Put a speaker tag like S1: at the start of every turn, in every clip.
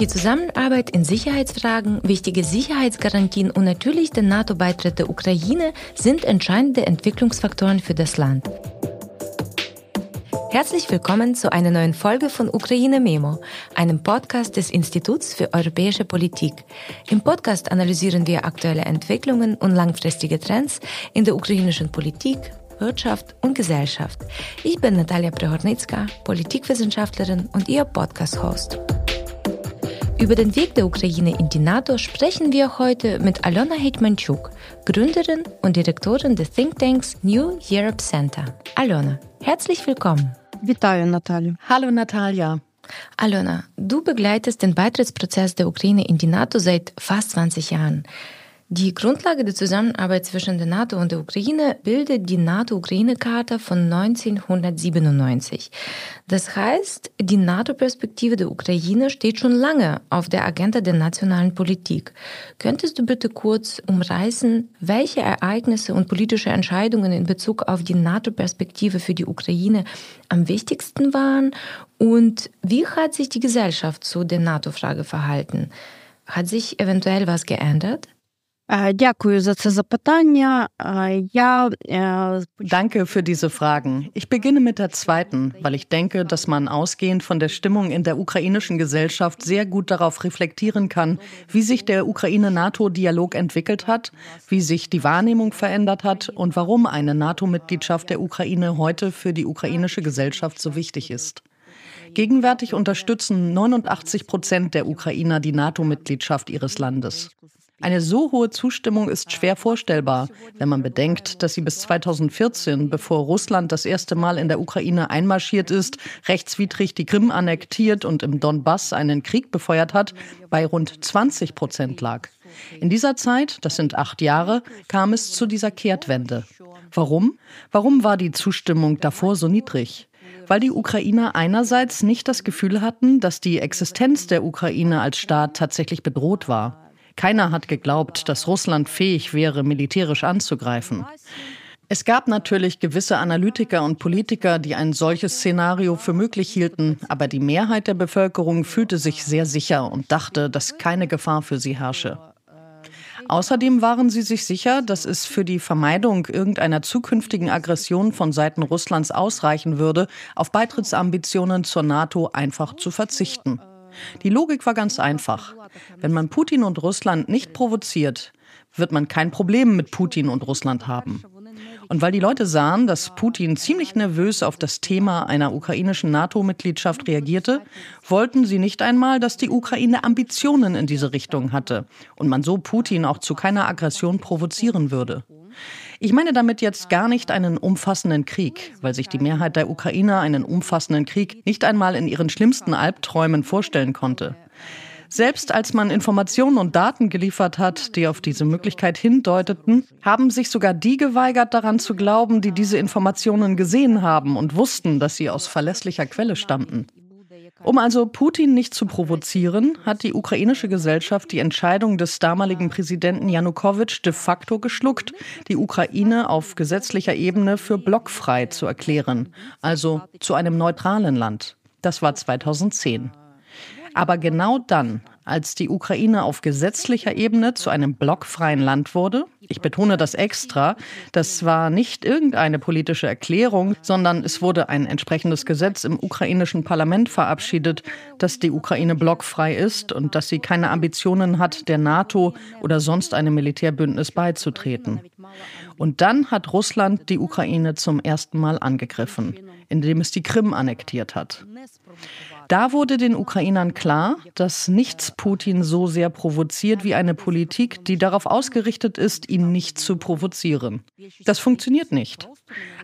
S1: Die Zusammenarbeit in Sicherheitsfragen, wichtige Sicherheitsgarantien und natürlich der NATO-Beitritt der Ukraine sind entscheidende Entwicklungsfaktoren für das Land. Herzlich willkommen zu einer neuen Folge von Ukraine Memo, einem Podcast des Instituts für europäische Politik. Im Podcast analysieren wir aktuelle Entwicklungen und langfristige Trends in der ukrainischen Politik, Wirtschaft und Gesellschaft. Ich bin Natalia Prehornicka, Politikwissenschaftlerin und Ihr Podcast-Host. Über den Weg der Ukraine in die NATO sprechen wir heute mit Alona Hetmanchuk, Gründerin und Direktorin des Thinktanks New Europe Center. Alona, herzlich willkommen.
S2: Вітаю, Наталю.
S3: Hallo Natalia.
S1: Alona, du begleitest den Beitrittsprozess der Ukraine in die NATO seit fast 20 Jahren. Die Grundlage der Zusammenarbeit zwischen der NATO und der Ukraine bildet die NATO-Ukraine-Charta von 1997. Das heißt, die NATO-Perspektive der Ukraine steht schon lange auf der Agenda der nationalen Politik. Könntest du bitte kurz umreißen, welche Ereignisse und politische Entscheidungen in Bezug auf die NATO-Perspektive für die Ukraine am wichtigsten waren und wie hat sich die Gesellschaft zu der NATO-Frage verhalten? Hat sich eventuell was geändert?
S3: Danke für diese Fragen. Ich beginne mit der zweiten, weil ich denke, dass man ausgehend von der Stimmung in der ukrainischen Gesellschaft sehr gut darauf reflektieren kann, wie sich der Ukraine-NATO-Dialog entwickelt hat, wie sich die Wahrnehmung verändert hat und warum eine NATO-Mitgliedschaft der Ukraine heute für die ukrainische Gesellschaft so wichtig ist. Gegenwärtig unterstützen 89 Prozent der Ukrainer die NATO-Mitgliedschaft ihres Landes. Eine so hohe Zustimmung ist schwer vorstellbar, wenn man bedenkt, dass sie bis 2014, bevor Russland das erste Mal in der Ukraine einmarschiert ist, rechtswidrig die Krim annektiert und im Donbass einen Krieg befeuert hat, bei rund 20 Prozent lag. In dieser Zeit, das sind acht Jahre, kam es zu dieser Kehrtwende. Warum? Warum war die Zustimmung davor so niedrig? weil die Ukrainer einerseits nicht das Gefühl hatten, dass die Existenz der Ukraine als Staat tatsächlich bedroht war. Keiner hat geglaubt, dass Russland fähig wäre, militärisch anzugreifen. Es gab natürlich gewisse Analytiker und Politiker, die ein solches Szenario für möglich hielten, aber die Mehrheit der Bevölkerung fühlte sich sehr sicher und dachte, dass keine Gefahr für sie herrsche. Außerdem waren sie sich sicher, dass es für die Vermeidung irgendeiner zukünftigen Aggression von Seiten Russlands ausreichen würde, auf Beitrittsambitionen zur NATO einfach zu verzichten. Die Logik war ganz einfach. Wenn man Putin und Russland nicht provoziert, wird man kein Problem mit Putin und Russland haben. Und weil die Leute sahen, dass Putin ziemlich nervös auf das Thema einer ukrainischen NATO-Mitgliedschaft reagierte, wollten sie nicht einmal, dass die Ukraine Ambitionen in diese Richtung hatte und man so Putin auch zu keiner Aggression provozieren würde. Ich meine damit jetzt gar nicht einen umfassenden Krieg, weil sich die Mehrheit der Ukrainer einen umfassenden Krieg nicht einmal in ihren schlimmsten Albträumen vorstellen konnte. Selbst als man Informationen und Daten geliefert hat, die auf diese Möglichkeit hindeuteten, haben sich sogar die geweigert, daran zu glauben, die diese Informationen gesehen haben und wussten, dass sie aus verlässlicher Quelle stammten. Um also Putin nicht zu provozieren, hat die ukrainische Gesellschaft die Entscheidung des damaligen Präsidenten Janukowitsch de facto geschluckt, die Ukraine auf gesetzlicher Ebene für blockfrei zu erklären, also zu einem neutralen Land. Das war 2010. Aber genau dann, als die Ukraine auf gesetzlicher Ebene zu einem blockfreien Land wurde, ich betone das extra, das war nicht irgendeine politische Erklärung, sondern es wurde ein entsprechendes Gesetz im ukrainischen Parlament verabschiedet, dass die Ukraine blockfrei ist und dass sie keine Ambitionen hat, der NATO oder sonst einem Militärbündnis beizutreten. Und dann hat Russland die Ukraine zum ersten Mal angegriffen, indem es die Krim annektiert hat. Da wurde den Ukrainern klar, dass nichts Putin so sehr provoziert wie eine Politik, die darauf ausgerichtet ist, ihn nicht zu provozieren. Das funktioniert nicht.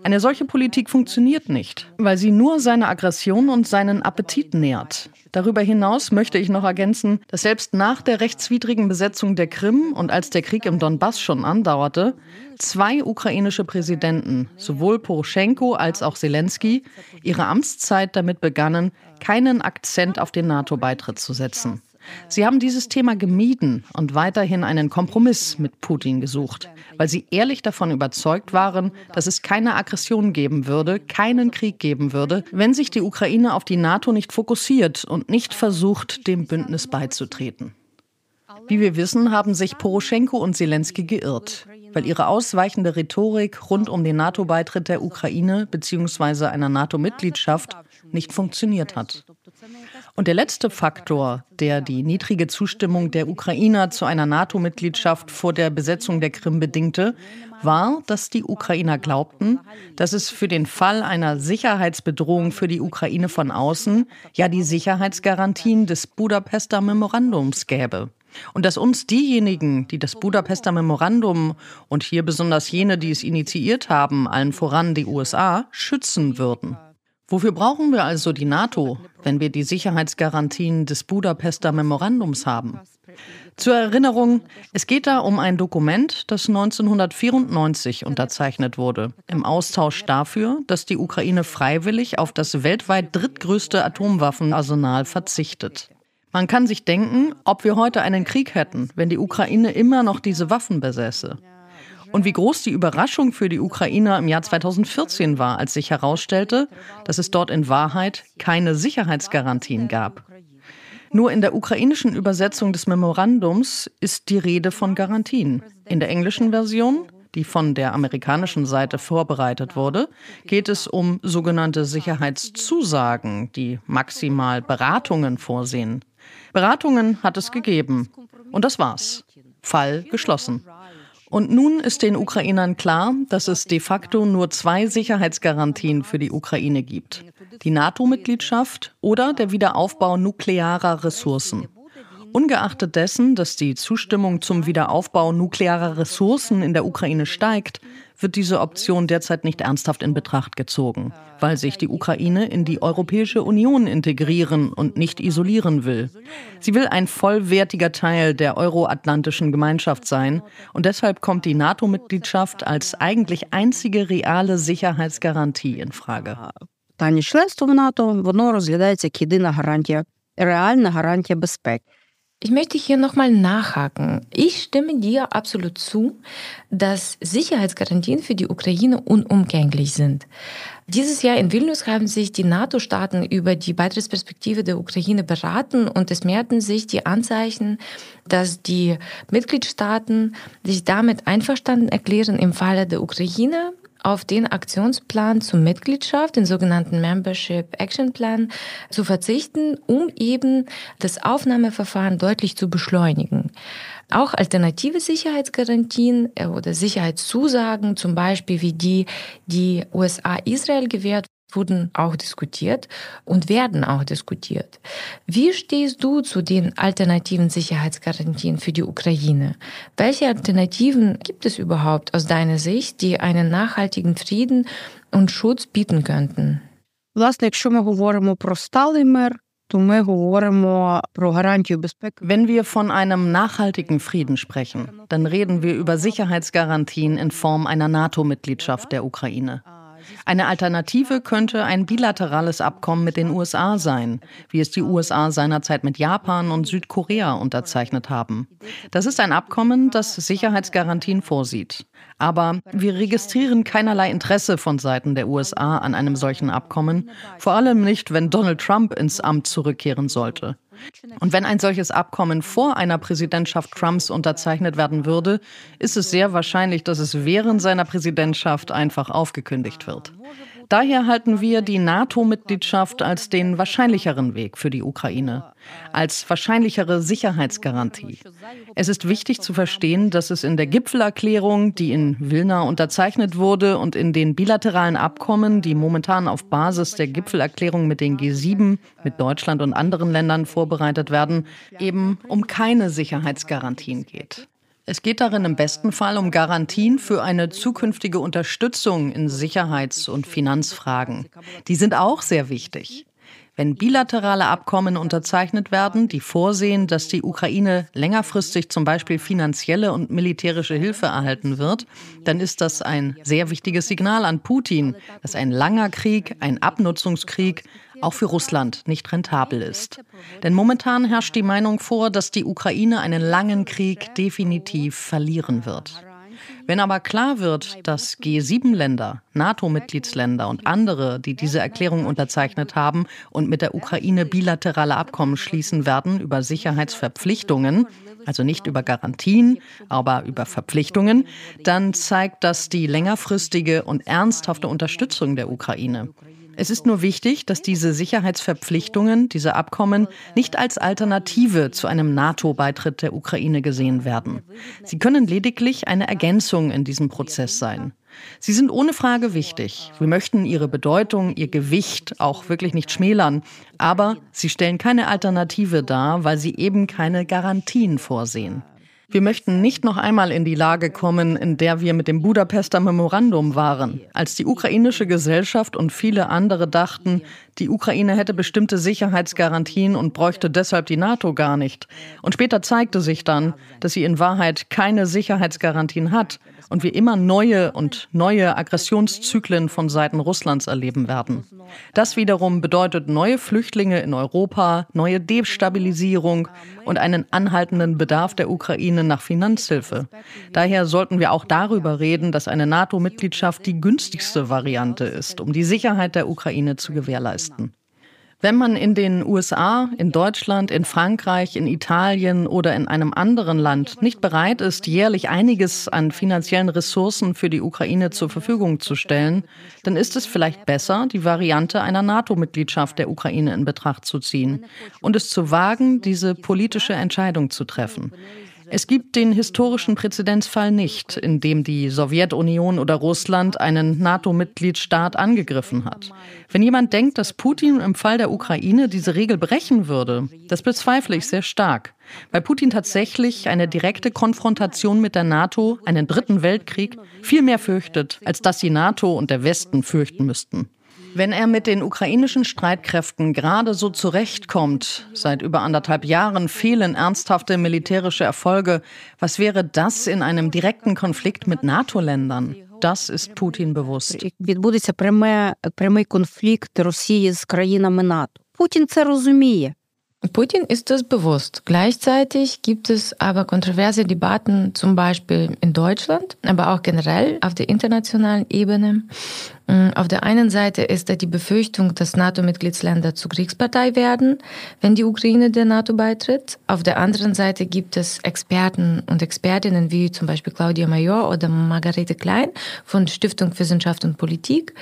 S3: Eine solche Politik funktioniert nicht, weil sie nur seine Aggression und seinen Appetit nährt. Darüber hinaus möchte ich noch ergänzen, dass selbst nach der rechtswidrigen Besetzung der Krim und als der Krieg im Donbass schon andauerte, zwei ukrainische Präsidenten, sowohl Poroschenko als auch Zelensky, ihre Amtszeit damit begannen, keinen Akzent auf den NATO-Beitritt zu setzen. Sie haben dieses Thema gemieden und weiterhin einen Kompromiss mit Putin gesucht, weil sie ehrlich davon überzeugt waren, dass es keine Aggression geben würde, keinen Krieg geben würde, wenn sich die Ukraine auf die NATO nicht fokussiert und nicht versucht, dem Bündnis beizutreten. Wie wir wissen, haben sich Poroschenko und Zelensky geirrt, weil ihre ausweichende Rhetorik rund um den NATO-Beitritt der Ukraine bzw. einer NATO-Mitgliedschaft nicht funktioniert hat. Und der letzte Faktor, der die niedrige Zustimmung der Ukrainer zu einer NATO-Mitgliedschaft vor der Besetzung der Krim bedingte, war, dass die Ukrainer glaubten, dass es für den Fall einer Sicherheitsbedrohung für die Ukraine von außen ja die Sicherheitsgarantien des Budapester Memorandums gäbe. Und dass uns diejenigen, die das Budapester Memorandum und hier besonders jene, die es initiiert haben, allen voran die USA, schützen würden. Wofür brauchen wir also die NATO, wenn wir die Sicherheitsgarantien des Budapester Memorandums haben? Zur Erinnerung, es geht da um ein Dokument, das 1994 unterzeichnet wurde, im Austausch dafür, dass die Ukraine freiwillig auf das weltweit drittgrößte Atomwaffenarsenal verzichtet. Man kann sich denken, ob wir heute einen Krieg hätten, wenn die Ukraine immer noch diese Waffen besäße. Und wie groß die Überraschung für die Ukrainer im Jahr 2014 war, als sich herausstellte, dass es dort in Wahrheit keine Sicherheitsgarantien gab. Nur in der ukrainischen Übersetzung des Memorandums ist die Rede von Garantien. In der englischen Version, die von der amerikanischen Seite vorbereitet wurde, geht es um sogenannte Sicherheitszusagen, die maximal Beratungen vorsehen. Beratungen hat es gegeben. Und das war's. Fall geschlossen. Und nun ist den Ukrainern klar, dass es de facto nur zwei Sicherheitsgarantien für die Ukraine gibt. Die NATO-Mitgliedschaft oder der Wiederaufbau nuklearer Ressourcen. Ungeachtet dessen, dass die Zustimmung zum Wiederaufbau nuklearer Ressourcen in der Ukraine steigt, wird diese Option derzeit nicht ernsthaft in Betracht gezogen, weil sich die Ukraine in die Europäische Union integrieren und nicht isolieren will. Sie will ein vollwertiger Teil der euroatlantischen Gemeinschaft sein und deshalb kommt die NATO-Mitgliedschaft als eigentlich einzige reale Sicherheitsgarantie in Frage.
S2: Питання членства в НАТО воно розглядається як єдина гарантія, реальна гарантія безпеки.
S1: Ich möchte hier nochmal nachhaken. Ich stimme dir absolut zu, dass Sicherheitsgarantien für die Ukraine unumgänglich sind. Dieses Jahr in Vilnius haben sich die NATO-Staaten über die Beitrittsperspektive der Ukraine beraten und es mehrten sich die Anzeichen, dass die Mitgliedstaaten sich damit einverstanden erklären, im Falle der Ukraine auf den Aktionsplan zur Mitgliedschaft, den sogenannten Membership Action Plan, zu verzichten, um eben das Aufnahmeverfahren deutlich zu beschleunigen. Auch alternative Sicherheitsgarantien äh, oder Sicherheitszusagen, zum Beispiel wie die, die USA Israel gewährt wurden auch diskutiert und werden auch diskutiert. Wie stehst du zu den alternativen Sicherheitsgarantien für die Ukraine? Welche Alternativen gibt es überhaupt aus deiner Sicht, die einen nachhaltigen Frieden und Schutz bieten könnten?
S2: Власне, якщо ми говоримо про сталий мир, то ми говоримо про гарантію безпеки.
S3: Wenn wir von einem nachhaltigen Frieden sprechen, dann reden wir über Sicherheitsgarantien in Form einer NATO-Mitgliedschaft der Ukraine. Eine Alternative könnte ein bilaterales Abkommen mit den USA sein, wie es die USA seinerzeit mit Japan und Südkorea unterzeichnet haben. Das ist ein Abkommen, das Sicherheitsgarantien vorsieht. Aber wir registrieren keinerlei Interesse von Seiten der USA an einem solchen Abkommen, vor allem nicht, wenn Donald Trump ins Amt zurückkehren sollte. Und wenn ein solches Abkommen vor einer Präsidentschaft Trumps unterzeichnet werden würde, ist es sehr wahrscheinlich, dass es während seiner Präsidentschaft einfach aufgekündigt wird. Daher halten wir die NATO-Mitgliedschaft als den wahrscheinlicheren Weg für die Ukraine, als wahrscheinlichere Sicherheitsgarantie. Es ist wichtig zu verstehen, dass es in der Gipfelerklärung, die in Vilna unterzeichnet wurde, und in den bilateralen Abkommen, die momentan auf Basis der Gipfelerklärung mit den G7, mit Deutschland und anderen Ländern vorbereitet werden, eben um keine Sicherheitsgarantien geht. Es geht darin im besten Fall um Garantien für eine zukünftige Unterstützung in Sicherheits- und Finanzfragen. Die sind auch sehr wichtig. Wenn bilaterale Abkommen unterzeichnet werden, die vorsehen, dass die Ukraine längerfristig zum Beispiel finanzielle und militärische Hilfe erhalten wird, dann ist das ein sehr wichtiges Signal an Putin, dass ein langer Krieg, ein Abnutzungskrieg, auch für Russland nicht rentabel ist. Denn momentan herrscht die Meinung vor, dass die Ukraine einen langen Krieg definitiv verlieren wird. Wenn aber klar wird, dass G7-Länder, NATO-Mitgliedsländer und andere, die diese Erklärung unterzeichnet haben und mit der Ukraine bilaterale Abkommen schließen werden über Sicherheitsverpflichtungen, also nicht über Garantien, aber über Verpflichtungen, dann zeigt das die längerfristige und ernsthafte Unterstützung der Ukraine. Es ist nur wichtig, dass diese Sicherheitsverpflichtungen, diese Abkommen nicht als Alternative zu einem NATO-Beitritt der Ukraine gesehen werden. Sie können lediglich eine Ergänzung in diesem Prozess sein. Sie sind ohne Frage wichtig. Wir möchten ihre Bedeutung, ihr Gewicht auch wirklich nicht schmälern. Aber sie stellen keine Alternative dar, weil sie eben keine Garantien vorsehen. Wir möchten nicht noch einmal in die Lage kommen, in der wir mit dem Budapester Memorandum waren, als die ukrainische Gesellschaft und viele andere dachten, die Ukraine hätte bestimmte Sicherheitsgarantien und bräuchte deshalb die NATO gar nicht. Und später zeigte sich dann, dass sie in Wahrheit keine Sicherheitsgarantien hat und wir immer neue und neue Aggressionszyklen von Seiten Russlands erleben werden. Das wiederum bedeutet neue Flüchtlinge in Europa, neue Destabilisierung und einen anhaltenden Bedarf der Ukraine nach Finanzhilfe. Daher sollten wir auch darüber reden, dass eine NATO-Mitgliedschaft die günstigste Variante ist, um die Sicherheit der Ukraine zu gewährleisten. Wenn man in den USA, in Deutschland, in Frankreich, in Italien oder in einem anderen Land nicht bereit ist, jährlich einiges an finanziellen Ressourcen für die Ukraine zur Verfügung zu stellen, dann ist es vielleicht besser, die Variante einer NATO-Mitgliedschaft der Ukraine in Betracht zu ziehen und es zu wagen, diese politische Entscheidung zu treffen. Es gibt den historischen Präzedenzfall nicht, in dem die Sowjetunion oder Russland einen NATO-Mitgliedstaat angegriffen hat. Wenn jemand denkt, dass Putin im Fall der Ukraine diese Regel brechen würde, das bezweifle ich sehr stark. Weil Putin tatsächlich eine direkte Konfrontation mit der NATO, einen dritten Weltkrieg, viel mehr fürchtet, als dass die NATO und der Westen fürchten müssten. Wenn er mit den ukrainischen Streitkräften gerade so zurechtkommt, seit über anderthalb Jahren fehlen ernsthafte militärische Erfolge, was wäre das in einem direkten Konflikt mit NATO-Ländern? Das ist Putin bewusst.
S2: Відбудеться прямий конфлікт Росії з країнами НАТО. Путін це розуміє.
S1: Putin ist das bewusst. Gleichzeitig gibt es aber kontroverse Debatten, zum Beispiel in Deutschland, aber auch generell auf der internationalen Ebene. Mm, auf der einen Seite ist da die Befürchtung, dass NATO-Mitgliedsländer zu Kriegspartei werden, wenn die Ukraine der NATO beitritt. Auf der anderen Seite gibt es Experten und Expertinnen wie zum Beispiel Claudia Major oder Margarete Klein von Stiftung Wissenschaft und Politik.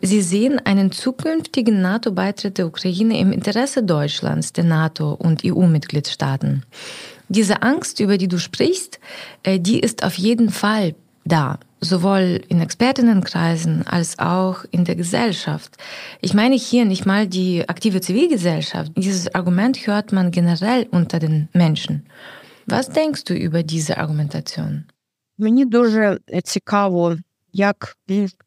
S1: Sie sehen einen zukünftigen NATO-Beitritt der Ukraine im Interesse Deutschlands, der NATO und EU-Mitgliedstaaten. Diese Angst, über die du sprichst, äh, die ist auf jeden Fall da sowohl in Expertinnenkreisen als auch in der Gesellschaft. Ich meine hier nicht mal die aktive Zivilgesellschaft. Dieses Argument hört man generell unter den Menschen. Was denkst du über diese Argumentation?
S2: Мені дуже цікаво, як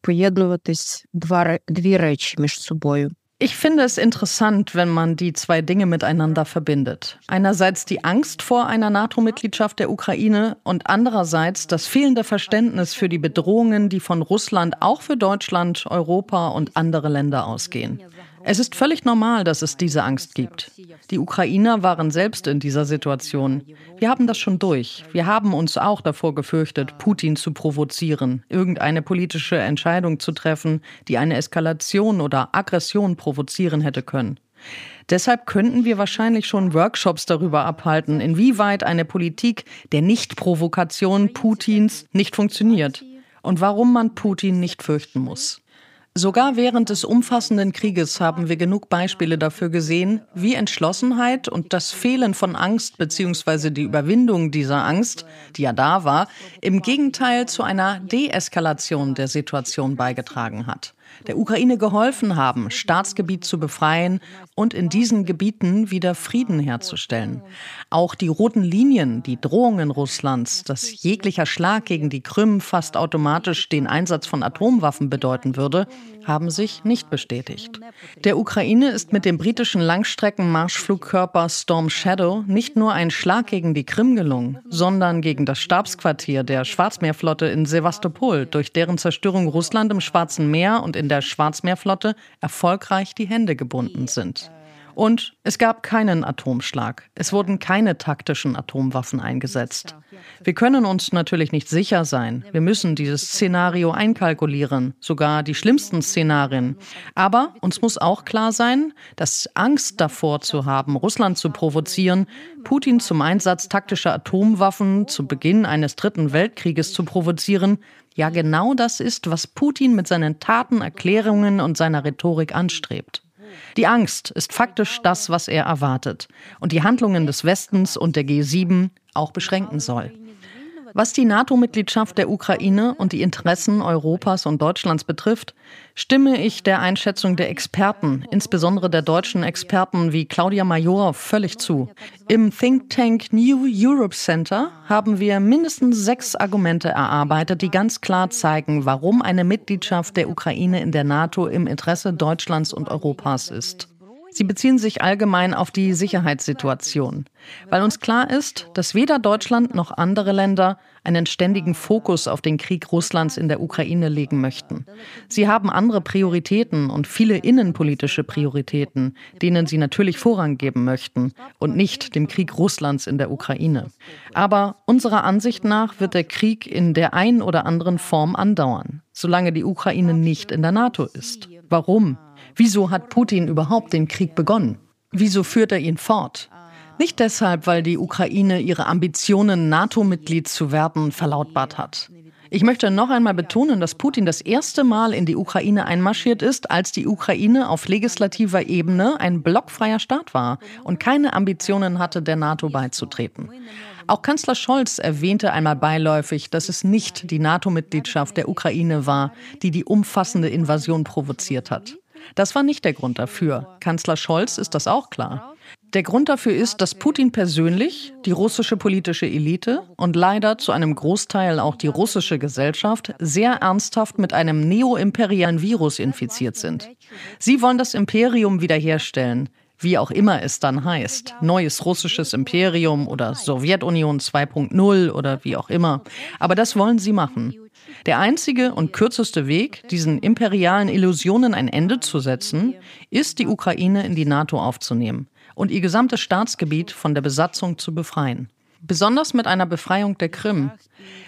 S2: поєднуватись два, дві речі між собою.
S3: Ich finde es interessant, wenn man die zwei Dinge miteinander verbindet. Einerseits die Angst vor einer NATO-Mitgliedschaft der Ukraine und andererseits das fehlende Verständnis für die Bedrohungen, die von Russland auch für Deutschland, Europa und andere Länder ausgehen. Es ist völlig normal, dass es diese Angst gibt. Die Ukrainer waren selbst in dieser Situation. Wir haben das schon durch. Wir haben uns auch davor gefürchtet, Putin zu provozieren, irgendeine politische Entscheidung zu treffen, die eine Eskalation oder Aggression provozieren hätte können. Deshalb könnten wir wahrscheinlich schon Workshops darüber abhalten, inwieweit eine Politik der Nichtprovokation Putins nicht funktioniert und warum man Putin nicht fürchten muss. Sogar während des umfassenden Krieges haben wir genug Beispiele dafür gesehen, wie Entschlossenheit und das Fehlen von Angst bzw. die Überwindung dieser Angst, die ja da war, im Gegenteil zu einer Deeskalation der Situation beigetragen hat der Ukraine geholfen haben, Staatsgebiet zu befreien und in diesen Gebieten wieder Frieden herzustellen. Auch die roten Linien, die Drohungen Russlands, dass jeglicher Schlag gegen die Krim fast automatisch den Einsatz von Atomwaffen bedeuten würde, haben sich nicht bestätigt. Der Ukraine ist mit dem britischen Langstreckenmarschflugkörper Storm Shadow nicht nur ein Schlag gegen die Krim gelungen, sondern gegen das Stabsquartier der Schwarzmeerflotte in Sevastopol, durch deren Zerstörung Russland im Schwarzen Meer und in der Schwarzmeerflotte erfolgreich die Hände gebunden sind. Und es gab keinen Atomschlag. Es wurden keine taktischen Atomwaffen eingesetzt. Wir können uns natürlich nicht sicher sein. Wir müssen dieses Szenario einkalkulieren, sogar die schlimmsten Szenarien. Aber uns muss auch klar sein, dass Angst davor zu haben, Russland zu provozieren, Putin zum Einsatz taktischer Atomwaffen zu Beginn eines dritten Weltkrieges zu provozieren, ja genau das ist, was Putin mit seinen Taten, Erklärungen und seiner Rhetorik anstrebt. Die Angst ist faktisch das, was er erwartet und die Handlungen des Westens und der G7 auch beschränken soll. Was die NATO-Mitgliedschaft der Ukraine und die Interessen Europas und Deutschlands betrifft, stimme ich der Einschätzung der Experten, insbesondere der deutschen Experten wie Claudia Major, völlig zu. Im Think Tank New Europe Center haben wir mindestens sechs Argumente erarbeitet, die ganz klar zeigen, warum eine Mitgliedschaft der Ukraine in der NATO im Interesse Deutschlands und Europas ist. Sie beziehen sich allgemein auf die Sicherheitssituation, weil uns klar ist, dass weder Deutschland noch andere Länder einen ständigen Fokus auf den Krieg Russlands in der Ukraine legen möchten. Sie haben andere Prioritäten und viele innenpolitische Prioritäten, denen sie natürlich Vorrang geben möchten und nicht dem Krieg Russlands in der Ukraine. Aber unserer Ansicht nach wird der Krieg in der einen oder anderen Form andauern, solange die Ukraine nicht in der NATO ist. Warum? Wieso hat Putin überhaupt den Krieg begonnen? Wieso führt er ihn fort? Nicht deshalb, weil die Ukraine ihre Ambitionen, NATO-Mitglied zu werden, verlautbart hat. Ich möchte noch einmal betonen, dass Putin das erste Mal in die Ukraine einmarschiert ist, als die Ukraine auf legislativer Ebene ein blockfreier Staat war und keine Ambitionen hatte, der NATO beizutreten. Auch Kanzler Scholz erwähnte einmal beiläufig, dass es nicht die NATO-Mitgliedschaft der Ukraine war, die die umfassende Invasion provoziert hat. Das war nicht der Grund dafür. Kanzler Scholz ist das auch klar. Der Grund dafür ist, dass Putin persönlich, die russische politische Elite und leider zu einem Großteil auch die russische Gesellschaft sehr ernsthaft mit einem neoimperialen Virus infiziert sind. Sie wollen das Imperium wiederherstellen, wie auch immer es dann heißt. Neues russisches Imperium oder Sowjetunion 2.0 oder wie auch immer. Aber das wollen sie machen. Der einzige und kürzeste Weg, diesen imperialen Illusionen ein Ende zu setzen, ist, die Ukraine in die NATO aufzunehmen und ihr gesamtes Staatsgebiet von der Besatzung zu befreien besonders mit einer Befreiung der Krim.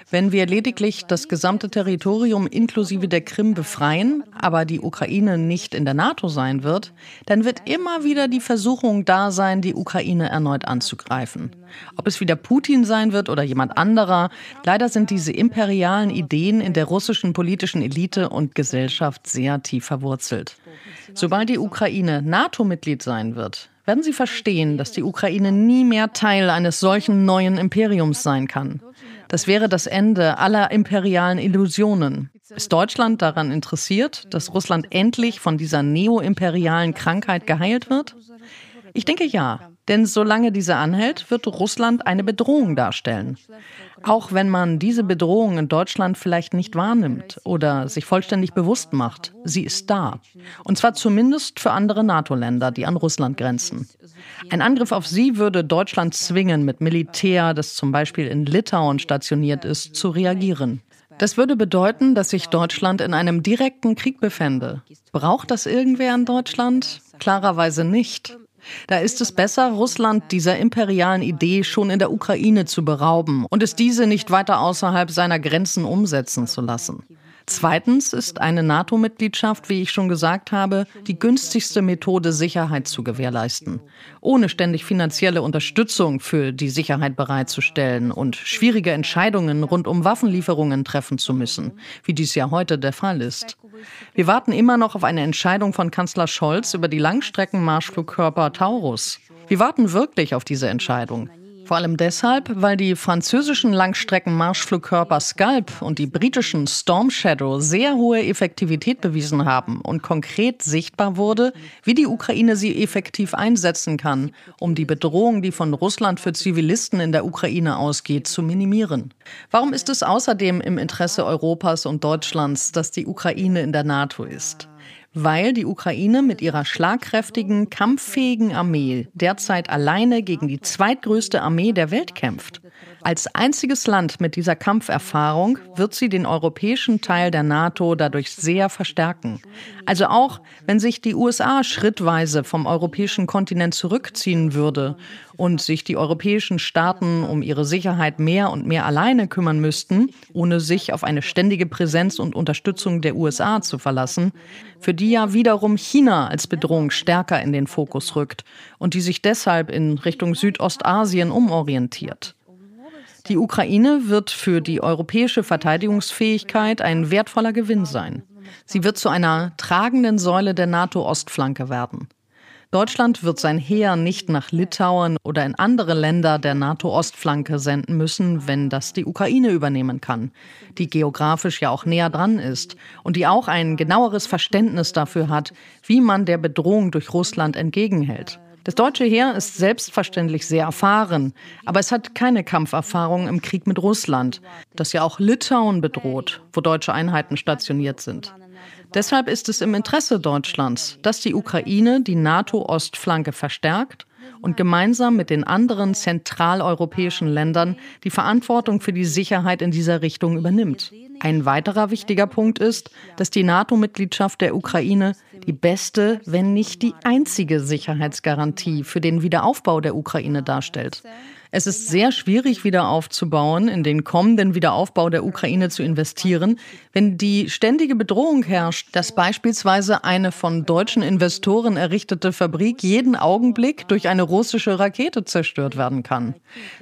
S3: Wenn wir lediglich das gesamte Territorium inklusive der Krim befreien, aber die Ukraine nicht in der NATO sein wird, dann wird immer wieder die Versuchung da sein, die Ukraine erneut anzugreifen. Ob es wieder Putin sein wird oder jemand anderer, leider sind diese imperialen Ideen in der russischen politischen Elite und Gesellschaft sehr tief verwurzelt. Sobald die Ukraine NATO-Mitglied sein wird, werden sie verstehen, dass die Ukraine nie mehr Teil eines solchen neuen Imperiums sein kann. Das wäre das Ende aller imperialen Illusionen. Ist Deutschland daran interessiert, dass Russland endlich von dieser neoimperialen Krankheit geheilt wird? Ich denke ja. Denn solange diese anhält, wird Russland eine Bedrohung darstellen. Auch wenn man diese Bedrohung in Deutschland vielleicht nicht wahrnimmt oder sich vollständig bewusst macht, sie ist da. Und zwar zumindest für andere NATO-Länder, die an Russland grenzen. Ein Angriff auf sie würde Deutschland zwingen, mit Militär, das zum Beispiel in Litauen stationiert ist, zu reagieren. Das würde bedeuten, dass sich Deutschland in einem direkten Krieg befände. Braucht das irgendwer in Deutschland? Klarerweise nicht. Da ist es besser, Russland dieser imperialen Idee schon in der Ukraine zu berauben und es diese nicht weiter außerhalb seiner Grenzen umsetzen zu lassen. Zweitens ist eine NATO-Mitgliedschaft, wie ich schon gesagt habe, die günstigste Methode, Sicherheit zu gewährleisten, ohne ständig finanzielle Unterstützung für die Sicherheit bereitzustellen und schwierige Entscheidungen rund um Waffenlieferungen treffen zu müssen, wie dies ja heute der Fall ist. Wir warten immer noch auf eine Entscheidung von Kanzler Scholz über die Langstreckenmarschflugkörper Taurus. Wir warten wirklich auf diese Entscheidung. Vor allem deshalb, weil die französischen Langstrecken-Marschflugkörper Scalp und die britischen Storm Shadow sehr hohe Effektivität bewiesen haben und konkret sichtbar wurde, wie die Ukraine sie effektiv einsetzen kann, um die Bedrohung, die von Russland für Zivilisten in der Ukraine ausgeht, zu minimieren. Warum ist es außerdem im Interesse Europas und Deutschlands, dass die Ukraine in der NATO ist? Weil die Ukraine mit ihrer schlagkräftigen, kampffähigen Armee derzeit alleine gegen die zweitgrößte Armee der Welt kämpft. Als einziges Land mit dieser Kampferfahrung wird sie den europäischen Teil der NATO dadurch sehr verstärken. Also auch, wenn sich die USA schrittweise vom europäischen Kontinent zurückziehen würde und sich die europäischen Staaten um ihre Sicherheit mehr und mehr alleine kümmern müssten, ohne sich auf eine ständige Präsenz und Unterstützung der USA zu verlassen, für die ja wiederum China als Bedrohung stärker in den Fokus rückt und die sich deshalb in Richtung Südostasien umorientiert. Die Ukraine wird für die europäische Verteidigungsfähigkeit ein wertvoller Gewinn sein. Sie wird zu einer tragenden Säule der NATO-Ostflanke werden. Deutschland wird sein Heer nicht nach Litauen oder in andere Länder der NATO-Ostflanke senden müssen, wenn das die Ukraine übernehmen kann, die geografisch ja auch näher dran ist und die auch ein genaueres Verständnis dafür hat, wie man der Bedrohung durch Russland entgegenhält. Das deutsche Heer ist selbstverständlich sehr erfahren, aber es hat keine Kampferfahrung im Krieg mit Russland, das ja auch Litauen bedroht, wo deutsche Einheiten stationiert sind. Deshalb ist es im Interesse Deutschlands, dass die Ukraine die NATO-Ostflanke verstärkt und gemeinsam mit den anderen zentraleuropäischen Ländern die Verantwortung für die Sicherheit in dieser Richtung übernimmt. Ein weiterer wichtiger Punkt ist, dass die NATO-Mitgliedschaft der Ukraine die beste, wenn nicht die einzige Sicherheitsgarantie für den Wiederaufbau der Ukraine darstellt. Es ist sehr schwierig, wieder aufzubauen, in den kommenden Wiederaufbau der Ukraine zu investieren, wenn die ständige Bedrohung herrscht, dass beispielsweise eine von deutschen Investoren errichtete Fabrik jeden Augenblick durch eine russische Rakete zerstört werden kann.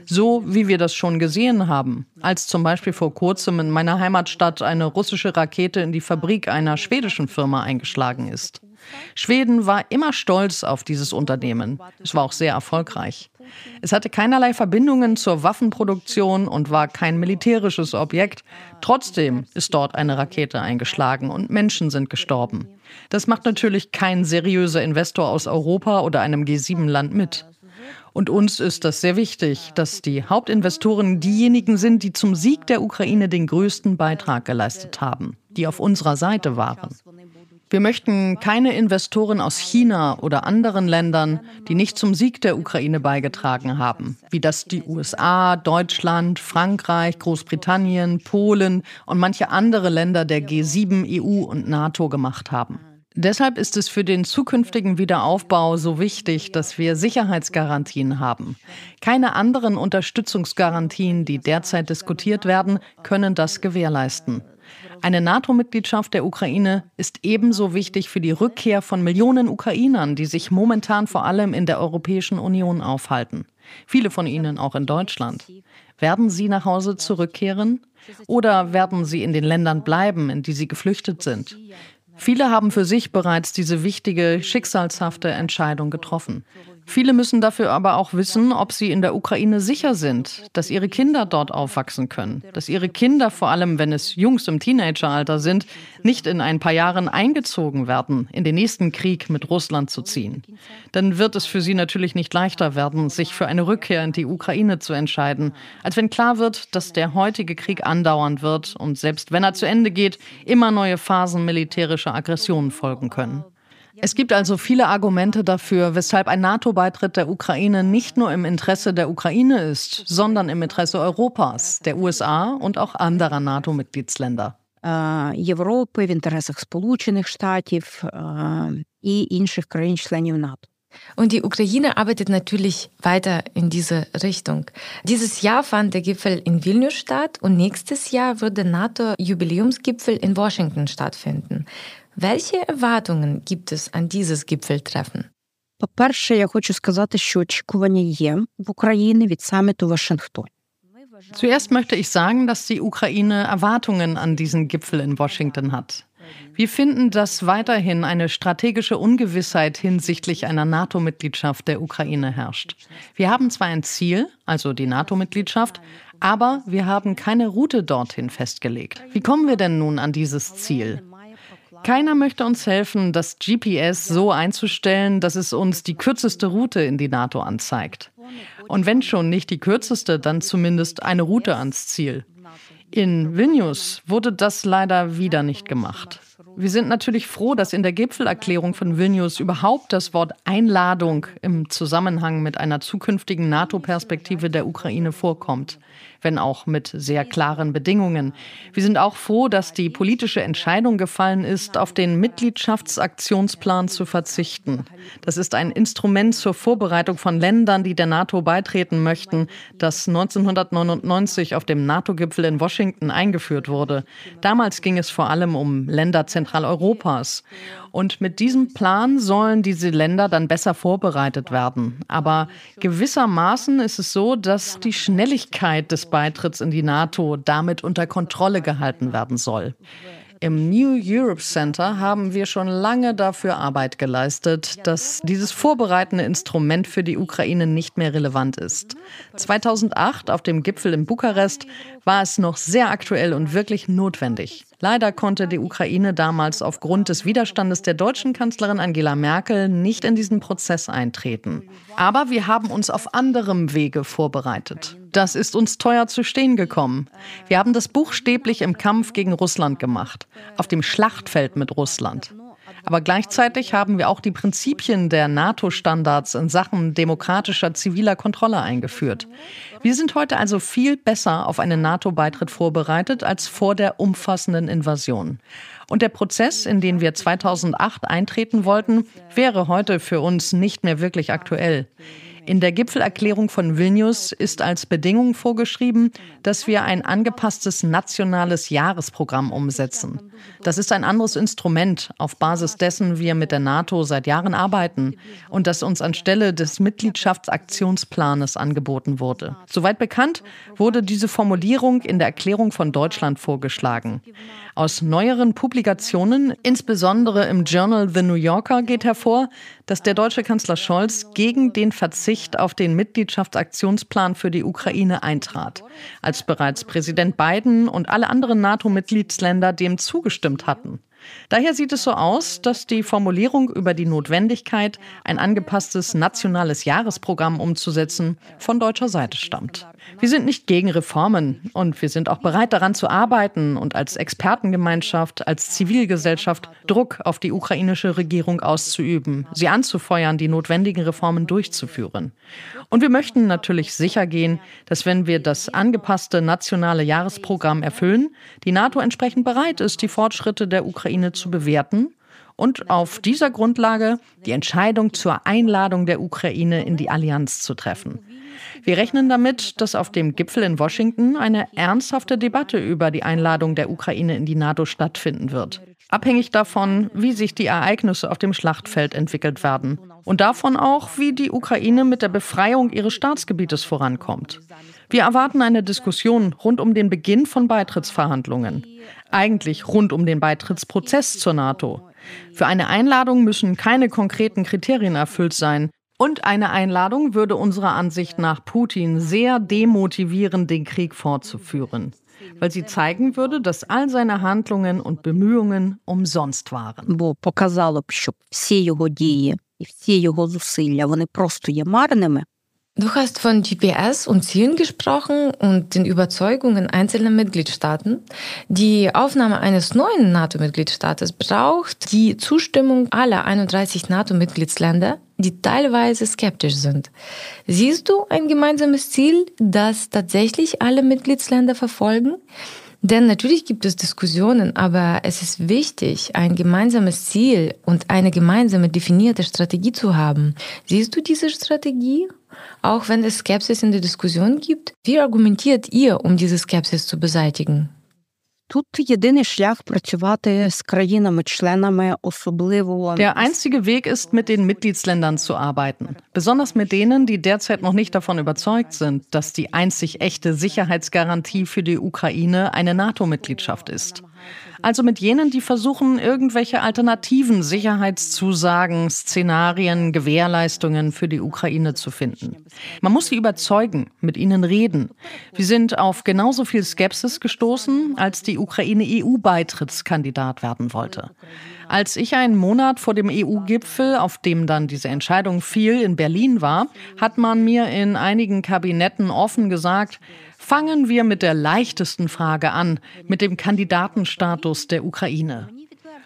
S3: So wie wir das schon gesehen haben, als zum Beispiel vor kurzem in meiner Heimatstadt eine russische Rakete in die Fabrik einer schwedischen Firma eingeschlagen ist. Schweden war immer stolz auf dieses Unternehmen. Es war auch sehr erfolgreich. Es hatte keinerlei Verbindungen zur Waffenproduktion und war kein militärisches Objekt. Trotzdem ist dort eine Rakete eingeschlagen und Menschen sind gestorben. Das macht natürlich kein seriöser Investor aus Europa oder einem G7-Land mit. Und uns ist das sehr wichtig, dass die Hauptinvestoren diejenigen sind, die zum Sieg der Ukraine den größten Beitrag geleistet haben, die auf unserer Seite waren. Wir möchten keine Investoren aus China oder anderen Ländern, die nicht zum Sieg der Ukraine beigetragen haben, wie das die USA, Deutschland, Frankreich, Großbritannien, Polen und manche andere Länder der G7, EU und NATO gemacht haben. Deshalb ist es für den zukünftigen Wiederaufbau so wichtig, dass wir Sicherheitsgarantien haben. Keine anderen Unterstützungsgarantien, die derzeit diskutiert werden, können das gewährleisten. Eine NATO-Mitgliedschaft der Ukraine ist ebenso wichtig für die Rückkehr von Millionen Ukrainern, die sich momentan vor allem in der Europäischen Union aufhalten. Viele von ihnen auch in Deutschland. Werden sie nach Hause zurückkehren? Oder werden sie in den Ländern bleiben, in die sie geflüchtet sind? Viele haben für sich bereits diese wichtige, schicksalshafte Entscheidung getroffen. Viele müssen dafür aber auch wissen, ob sie in der Ukraine sicher sind, dass ihre Kinder dort aufwachsen können, dass ihre Kinder, vor allem wenn es Jungs im Teenageralter sind, nicht in ein paar Jahren eingezogen werden, in den nächsten Krieg mit Russland zu ziehen. Dann wird es für sie natürlich nicht leichter werden, sich für eine Rückkehr in die Ukraine zu entscheiden, als wenn klar wird, dass der heutige Krieg andauern wird und selbst wenn er zu Ende geht, immer neue Phasen militärischer Aggressionen folgen können. Es gibt also viele Argumente dafür, weshalb ein NATO-Beitritt der Ukraine nicht nur im Interesse der Ukraine ist, sondern im Interesse Europas, der USA und auch anderer NATO-Mitgliedsländer.
S2: Європи, в інтересах Сполучених Штатів і інших країн-членів НАТО.
S1: Und die Ukraine arbeitet natürlich weiter in diese Richtung. Dieses Jahr fand der Gipfel in Vilnius statt und nächstes Jahr wird der NATO-Jubiläumsgipfel in Washington stattfinden. Welche Erwartungen gibt es an dieses Gipfeltreffen?
S2: По-перше, я хочу сказати, що очікування є в Україні від саміту Вашингтон.
S3: Zuerst möchte ich sagen, dass die Ukraine Erwartungen an diesen Gipfel in Washington hat. Wir finden, dass weiterhin eine strategische Ungewissheit hinsichtlich einer NATO-Mitgliedschaft der Ukraine herrscht. Wir haben zwar ein Ziel, also die NATO-Mitgliedschaft, aber wir haben keine Route dorthin festgelegt. Wie kommen wir denn nun an dieses Ziel? Keiner möchte uns helfen, das GPS so einzustellen, dass es uns die kürzeste Route in die NATO anzeigt. Und wenn schon nicht die kürzeste, dann zumindest eine Route ans Ziel. In Vilnius wurde das leider wieder nicht gemacht. Wir sind natürlich froh, dass in der Gipfelerklärung von Vilnius überhaupt das Wort Einladung im Zusammenhang mit einer zukünftigen NATO-Perspektive der Ukraine vorkommt wenn auch mit sehr klaren Bedingungen. Wir sind auch froh, dass die politische Entscheidung gefallen ist, auf den Mitgliedschaftsaktionsplan zu verzichten. Das ist ein Instrument zur Vorbereitung von Ländern, die der NATO beitreten möchten, das 1999 auf dem NATO-Gipfel in Washington eingeführt wurde. Damals ging es vor allem um Länder Zentraleuropas. Und mit diesem Plan sollen diese Länder dann besser vorbereitet werden. Aber gewissermaßen ist es so, dass die Schnelligkeit des Beitritts in die NATO damit unter Kontrolle gehalten werden soll. Im New Europe Center haben wir schon lange dafür Arbeit geleistet, dass dieses vorbereitende Instrument für die Ukraine nicht mehr relevant ist. 2008 auf dem Gipfel in Bukarest war es noch sehr aktuell und wirklich notwendig. Leider konnte die Ukraine damals aufgrund des Widerstandes der deutschen Kanzlerin Angela Merkel nicht in diesen Prozess eintreten. Aber wir haben uns auf anderem Wege vorbereitet. Das ist uns teuer zu stehen gekommen. Wir haben das buchstäblich im Kampf gegen Russland gemacht, auf dem Schlachtfeld mit Russland. Aber gleichzeitig haben wir auch die Prinzipien der NATO-Standards in Sachen demokratischer ziviler Kontrolle eingeführt. Wir sind heute also viel besser auf einen NATO-Beitritt vorbereitet als vor der umfassenden Invasion. Und der Prozess, in den wir 2008 eintreten wollten, wäre heute für uns nicht mehr wirklich aktuell. In der Gipfelerklärung von Vilnius ist als Bedingung vorgeschrieben, dass wir ein angepasstes nationales Jahresprogramm umsetzen. Das ist ein anderes Instrument, auf Basis dessen wir mit der NATO seit Jahren arbeiten und das uns anstelle des Mitgliedschaftsaktionsplanes angeboten wurde. Soweit bekannt wurde diese Formulierung in der Erklärung von Deutschland vorgeschlagen. Aus neueren Publikationen, insbesondere im Journal The New Yorker, geht hervor, dass der deutsche Kanzler Scholz gegen den Verzicht auf den Mitgliedschaftsaktionsplan für die Ukraine eintrat, als bereits Präsident Biden und alle anderen NATO-Mitgliedsländer dem zugestimmt hatten. Daher sieht es so aus, dass die Formulierung über die Notwendigkeit, ein angepasstes nationales Jahresprogramm umzusetzen, von deutscher Seite stammt. Wir sind nicht gegen Reformen und wir sind auch bereit daran zu arbeiten und als Expertengemeinschaft, als Zivilgesellschaft Druck auf die ukrainische Regierung auszuüben, sie anzufeuern, die notwendigen Reformen durchzuführen. Und wir möchten natürlich sicher gehen, dass wenn wir das angepasste nationale Jahresprogramm erfüllen, die NATO entsprechend bereit ist, die Fortschritte der Ukraine zu bewerten und auf dieser Grundlage die Entscheidung zur Einladung der Ukraine in die Allianz zu treffen. Wir rechnen damit, dass auf dem Gipfel in Washington eine ernsthafte Debatte über die Einladung der Ukraine in die NATO stattfinden wird. Abhängig davon, wie sich die Ereignisse auf dem Schlachtfeld entwickelt werden. Und davon auch, wie die Ukraine mit der Befreiung ihres Staatsgebietes vorankommt. Wir erwarten eine Diskussion rund um den Beginn von Beitrittsverhandlungen. Eigentlich rund um den Beitrittsprozess zur NATO. Für eine Einladung müssen keine konkreten Kriterien erfüllt sein. Und eine Einladung würde unserer Ansicht nach Putin sehr demotivieren, den Krieg fortzuführen, weil sie zeigen würde, dass all seine Handlungen und Bemühungen umsonst waren.
S2: Бо показало б, що всі його дії і всі його зусилля вони просто є марними.
S1: Du hast von GPS und Zielen gesprochen und den Überzeugungen einzelner Mitgliedstaaten. Die Aufnahme eines neuen NATO-Mitgliedstaates braucht die Zustimmung aller 31 NATO-Mitgliedsländer, die teilweise skeptisch sind. Siehst du ein gemeinsames Ziel, das tatsächlich alle Mitgliedsländer verfolgen? Denn natürlich gibt es Diskussionen, aber es ist wichtig, ein gemeinsames Ziel und eine gemeinsame definierte Strategie zu haben. Siehst du diese Strategie? Auch wenn es Skepsis in der Diskussion gibt, wie argumentiert ihr, um diese Skepsis zu beseitigen?
S3: Der einzige Weg ist, mit den Mitgliedsländern zu arbeiten, besonders mit denen, die derzeit noch nicht davon überzeugt sind, dass die einzig echte Sicherheitsgarantie für die Ukraine eine NATO-Mitgliedschaft ist. Also mit jenen, die versuchen, irgendwelche alternativen Sicherheitszusagen, Szenarien, Gewährleistungen für die Ukraine zu finden. Man muss sie überzeugen, mit ihnen reden. Wir sind auf genauso viel Skepsis gestoßen, als die Ukraine EU-Beitrittskandidat werden wollte. Als ich einen Monat vor dem EU-Gipfel, auf dem dann diese Entscheidung fiel, in Berlin war, hat man mir in einigen Kabinetten offen gesagt, fangen wir mit der leichtesten Frage an, mit dem Kandidatenstatus der Ukraine.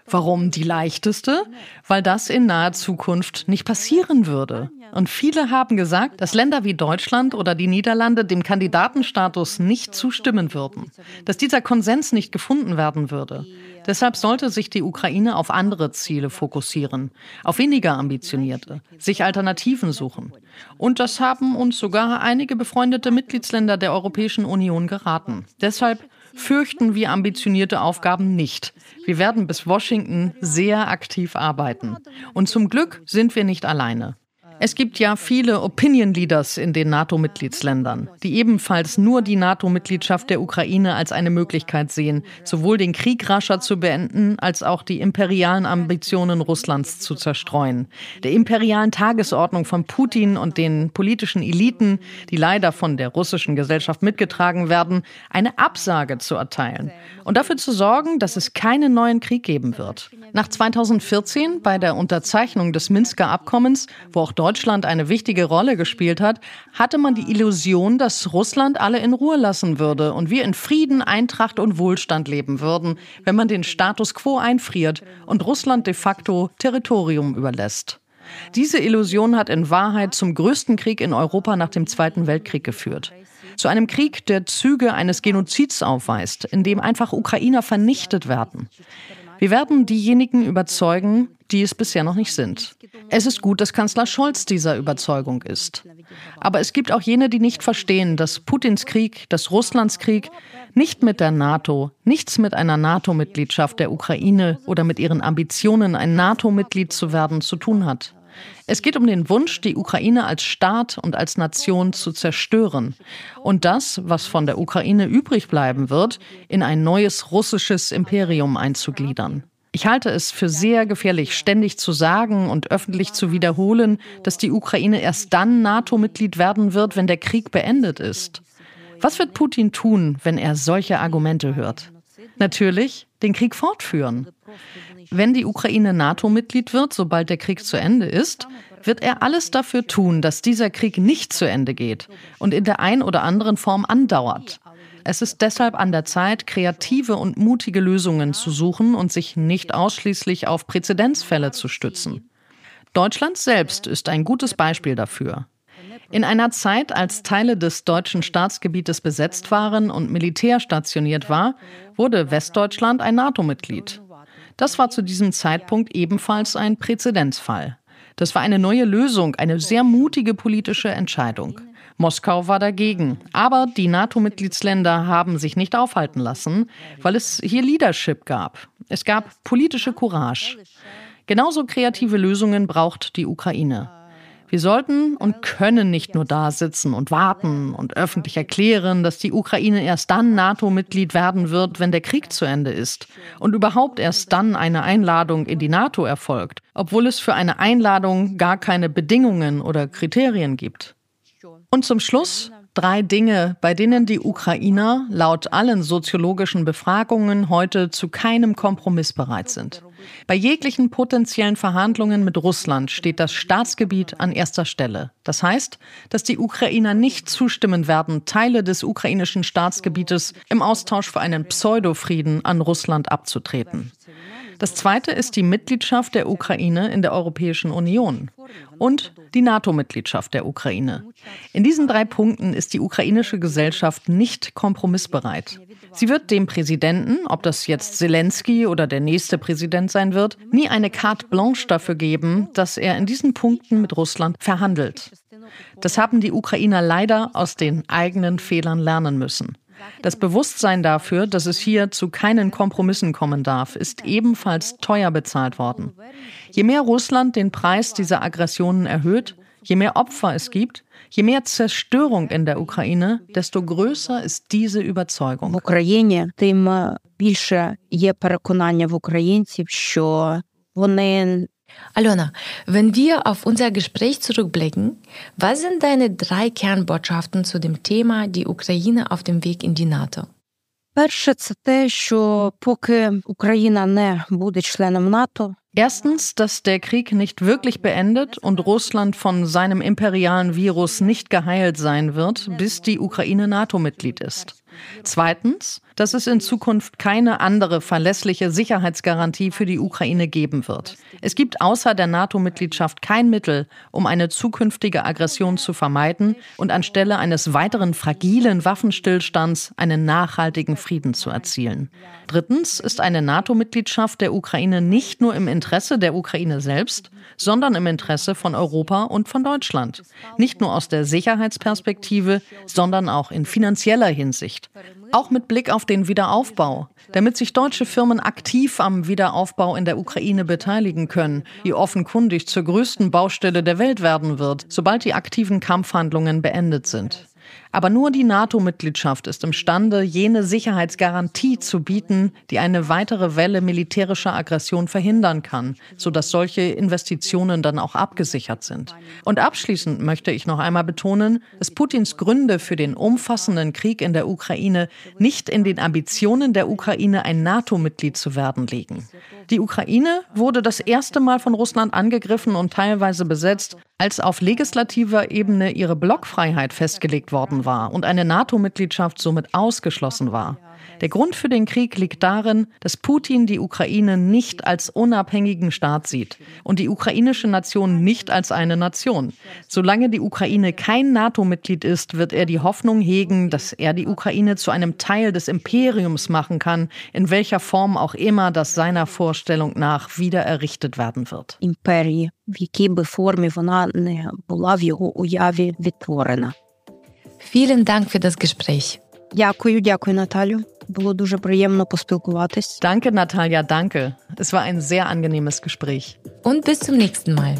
S3: Warum die leichteste? Weil das in naher Zukunft nicht passieren würde. Und viele haben gesagt, dass Länder wie Deutschland oder die Niederlande dem Kandidatenstatus nicht zustimmen würden, dass dieser Konsens nicht gefunden werden würde. Deshalb sollte sich die Ukraine auf andere Ziele fokussieren, auf weniger ambitionierte, sich Alternativen suchen. Und das haben uns sogar einige befreundete Mitgliedsländer der Europäischen Union geraten. Deshalb fürchten wir ambitionierte Aufgaben nicht. Wir werden bis Washington sehr aktiv arbeiten. Und zum Glück sind wir nicht alleine. Es gibt ja viele Opinion Leaders in den NATO-Mitgliedsländern, die ebenfalls nur die NATO-Mitgliedschaft der Ukraine als eine Möglichkeit sehen, sowohl den Krieg rascher zu beenden, als auch die imperialen Ambitionen Russlands zu zerstreuen. Der imperialen Tagesordnung von Putin und den politischen Eliten, die leider von der russischen Gesellschaft mitgetragen werden, eine Absage zu erteilen und dafür zu sorgen, dass es keinen neuen Krieg geben wird. Nach 2014 bei der Unterzeichnung des Minsker Abkommens, wo auch Deutschland eine wichtige Rolle gespielt hat, hatte man die Illusion, dass Russland alle in Ruhe lassen würde und wir in Frieden, Eintracht und Wohlstand leben würden, wenn man den Status quo einfriert und Russland de facto Territorium überlässt. Diese Illusion hat in Wahrheit zum größten Krieg in Europa nach dem Zweiten Weltkrieg geführt. Zu einem Krieg, der Züge eines Genozids aufweist, in dem einfach Ukrainer vernichtet werden. Wir werden diejenigen überzeugen, die es bisher noch nicht sind. Es ist gut, dass Kanzler Scholz dieser Überzeugung ist. Aber es gibt auch jene, die nicht verstehen, dass Putins Krieg, dass Russlands Krieg nicht mit der NATO, nichts mit einer NATO-Mitgliedschaft der Ukraine oder mit ihren Ambitionen, ein NATO-Mitglied zu werden, zu tun hat. Es geht um den Wunsch, die Ukraine als Staat und als Nation zu zerstören und das, was von der Ukraine übrig bleiben wird, in ein neues russisches Imperium einzugliedern. Ich halte es für sehr gefährlich, ständig zu sagen und öffentlich zu wiederholen, dass die Ukraine erst dann NATO-Mitglied werden wird, wenn der Krieg beendet ist. Was wird Putin tun, wenn er solche Argumente hört? Natürlich den Krieg fortführen. Wenn die Ukraine NATO-Mitglied wird, sobald der Krieg zu Ende ist, wird er alles dafür tun, dass dieser Krieg nicht zu Ende geht und in der ein oder anderen Form andauert. Es ist deshalb an der Zeit, kreative und mutige Lösungen zu suchen und sich nicht ausschließlich auf Präzedenzfälle zu stützen. Deutschland selbst ist ein gutes Beispiel dafür. In einer Zeit, als Teile des deutschen Staatsgebietes besetzt waren und Militär stationiert war, wurde Westdeutschland ein NATO-Mitglied. Das war zu diesem Zeitpunkt ebenfalls ein Präzedenzfall. Das war eine neue Lösung, eine sehr mutige politische Entscheidung. Moskau war dagegen. Aber die NATO-Mitgliedsländer haben sich nicht aufhalten lassen, weil es hier Leadership gab. Es gab politische Courage. Genauso kreative Lösungen braucht die Ukraine. Wir sollten und können nicht nur da sitzen und warten und öffentlich erklären, dass die Ukraine erst dann NATO-Mitglied werden wird, wenn der Krieg zu Ende ist und überhaupt erst dann eine Einladung in die NATO erfolgt, obwohl es für eine Einladung gar keine Bedingungen oder Kriterien gibt. Und zum Schluss drei Dinge, bei denen die Ukrainer laut allen soziologischen Befragungen heute zu keinem Kompromiss bereit sind. Bei jeglichen potenziellen Verhandlungen mit Russland steht das Staatsgebiet an erster Stelle. Das heißt, dass die Ukrainer nicht zustimmen werden, Teile des ukrainischen Staatsgebietes im Austausch für einen Pseudofrieden an Russland abzutreten. Das zweite ist die Mitgliedschaft der Ukraine in der Europäischen Union und die NATO-Mitgliedschaft der Ukraine. In diesen drei Punkten ist die ukrainische Gesellschaft nicht kompromissbereit. Sie wird dem Präsidenten, ob das jetzt Zelensky oder der nächste Präsident sein wird, nie eine carte blanche dafür geben, dass er in diesen Punkten mit Russland verhandelt. Das haben die Ukrainer leider aus den eigenen Fehlern lernen müssen. Das Bewusstsein dafür, dass es hier zu keinen Kompromissen kommen darf, ist ebenfalls teuer bezahlt worden. Je mehr Russland den Preis dieser Aggressionen erhöht, je mehr Opfer es gibt, je mehr Zerstörung in der Ukraine, desto größer ist diese Überzeugung.
S2: більше є переконання в українців, що вони
S1: Alona, wenn wir auf unser Gespräch zurückblicken, was sind deine drei Kernbotschaften zu dem Thema die Ukraine auf dem Weg in die NATO?
S2: Перше, це те, що поки Україна не буде членом НАТО,
S3: Erstens, dass der Krieg nicht wirklich beendet und Russland von seinem imperialen Virus nicht geheilt sein wird, bis die Ukraine NATO-Mitglied ist. Zweitens, dass es in Zukunft keine andere verlässliche Sicherheitsgarantie für die Ukraine geben wird. Es gibt außer der NATO-Mitgliedschaft kein Mittel, um eine zukünftige Aggression zu vermeiden und anstelle eines weiteren fragilen Waffenstillstands einen nachhaltigen Frieden zu erzielen. Drittens ist eine NATO-Mitgliedschaft der Ukraine nicht nur im Interesse der Ukraine selbst, sondern im Interesse von Europa und von Deutschland. Nicht nur aus der Sicherheitsperspektive, sondern auch in finanzieller Hinsicht. Auch mit Blick auf den Wiederaufbau, damit sich deutsche Firmen aktiv am Wiederaufbau in der Ukraine beteiligen können, die offenkundig zur größten Baustelle der Welt werden wird, sobald die aktiven Kampfhandlungen beendet sind. Aber nur die NATO-Mitgliedschaft ist imstande, jene Sicherheitsgarantie zu bieten, die eine weitere Welle militärischer Aggression verhindern kann, sodass solche Investitionen dann auch abgesichert sind. Und abschließend möchte ich noch einmal betonen, dass Putins Gründe für den umfassenden Krieg in der Ukraine nicht in den Ambitionen der Ukraine, ein NATO-Mitglied zu werden, liegen. Die Ukraine wurde das erste Mal von Russland angegriffen und teilweise besetzt, als auf legislativer Ebene ihre Blockfreiheit festgelegt worden war und eine NATO-Mitgliedschaft somit ausgeschlossen war. Der Grund für den Krieg liegt darin, dass Putin die Ukraine nicht als unabhängigen Staat sieht und die ukrainische Nation nicht als eine Nation. Solange die Ukraine kein NATO-Mitglied ist, wird er die Hoffnung hegen, dass er die Ukraine zu einem Teil des Imperiums machen kann, in welcher Form auch immer das seiner Vorstellung nach wieder errichtet werden wird.
S2: імперії, в якій би формі вона не була в його уяві відтворена.
S1: Vielen Dank für das Gespräch.
S2: Дякую, дякую, Наталю. Було дуже приємно поспілкуватись.
S3: Danke, Natalia, danke. Es war ein sehr angenehmes Gespräch.
S1: Und bis zum nächsten Mal.